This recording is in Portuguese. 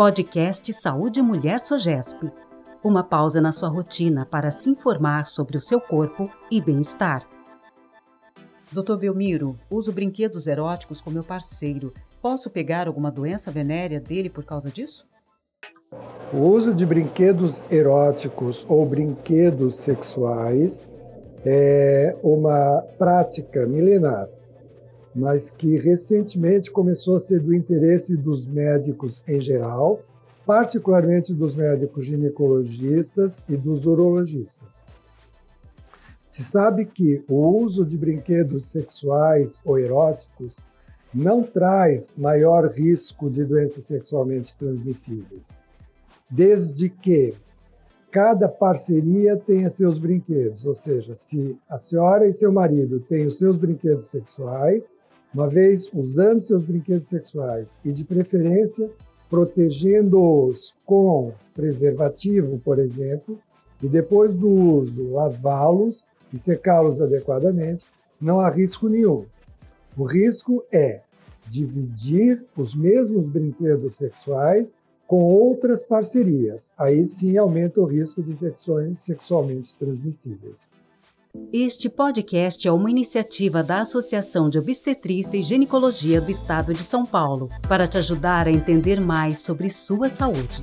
Podcast Saúde Mulher Sogesp. Uma pausa na sua rotina para se informar sobre o seu corpo e bem-estar. Doutor Belmiro, uso brinquedos eróticos com meu parceiro. Posso pegar alguma doença venérea dele por causa disso? O uso de brinquedos eróticos ou brinquedos sexuais é uma prática milenar, mas que recentemente começou a ser do interesse dos médicos em geral, particularmente dos médicos ginecologistas e dos urologistas. Se sabe que o uso de brinquedos sexuais ou eróticos não traz maior risco de doenças sexualmente transmissíveis desde que cada parceria tenha seus brinquedos, ou seja, se a senhora e seu marido têm os seus brinquedos sexuais, uma vez usando seus brinquedos sexuais e de preferência protegendo-os com preservativo, por exemplo, e depois do uso lavá-los e secá-los adequadamente, não há risco nenhum. O risco é dividir os mesmos brinquedos sexuais com outras parcerias. Aí sim aumenta o risco de infecções sexualmente transmissíveis. Este podcast é uma iniciativa da Associação de Obstetrícia e Ginecologia do Estado de São Paulo para te ajudar a entender mais sobre sua saúde.